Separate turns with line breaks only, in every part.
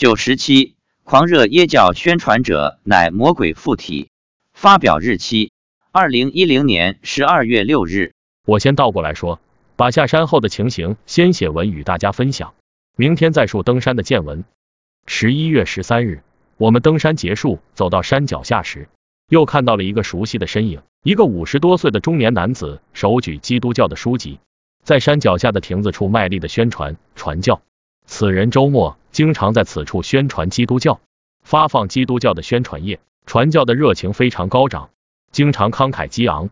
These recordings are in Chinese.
九十七，狂热耶教宣传者乃魔鬼附体。发表日期：二零一零年十二月六日。
我先倒过来说，把下山后的情形先写文与大家分享，明天再述登山的见闻。十一月十三日，我们登山结束，走到山脚下时，又看到了一个熟悉的身影，一个五十多岁的中年男子，手举基督教的书籍，在山脚下的亭子处卖力的宣传传教。此人周末经常在此处宣传基督教，发放基督教的宣传页，传教的热情非常高涨，经常慷慨激昂。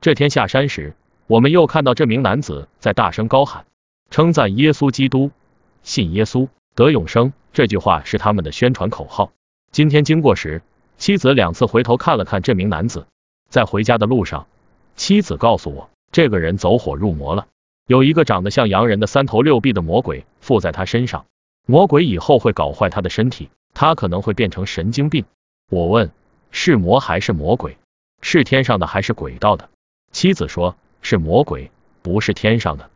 这天下山时，我们又看到这名男子在大声高喊，称赞耶稣基督，信耶稣得永生。这句话是他们的宣传口号。今天经过时，妻子两次回头看了看这名男子，在回家的路上，妻子告诉我，这个人走火入魔了。有一个长得像洋人的三头六臂的魔鬼附在他身上，魔鬼以后会搞坏他的身体，他可能会变成神经病。我问，是魔还是魔鬼？是天上的还是鬼道的？妻子说，是魔鬼，不是天上的。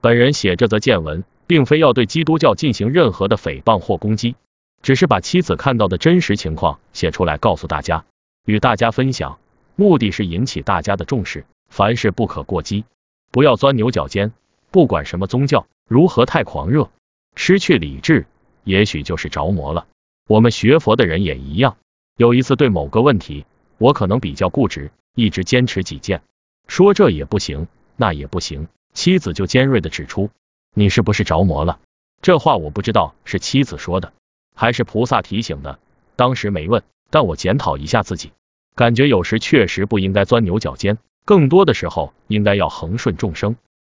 本人写这则见闻，并非要对基督教进行任何的诽谤或攻击，只是把妻子看到的真实情况写出来告诉大家，与大家分享，目的是引起大家的重视，凡事不可过激。不要钻牛角尖，不管什么宗教如何太狂热，失去理智，也许就是着魔了。我们学佛的人也一样。有一次对某个问题，我可能比较固执，一直坚持己见，说这也不行，那也不行，妻子就尖锐的指出，你是不是着魔了？这话我不知道是妻子说的，还是菩萨提醒的，当时没问，但我检讨一下自己，感觉有时确实不应该钻牛角尖。更多的时候，应该要恒顺众生，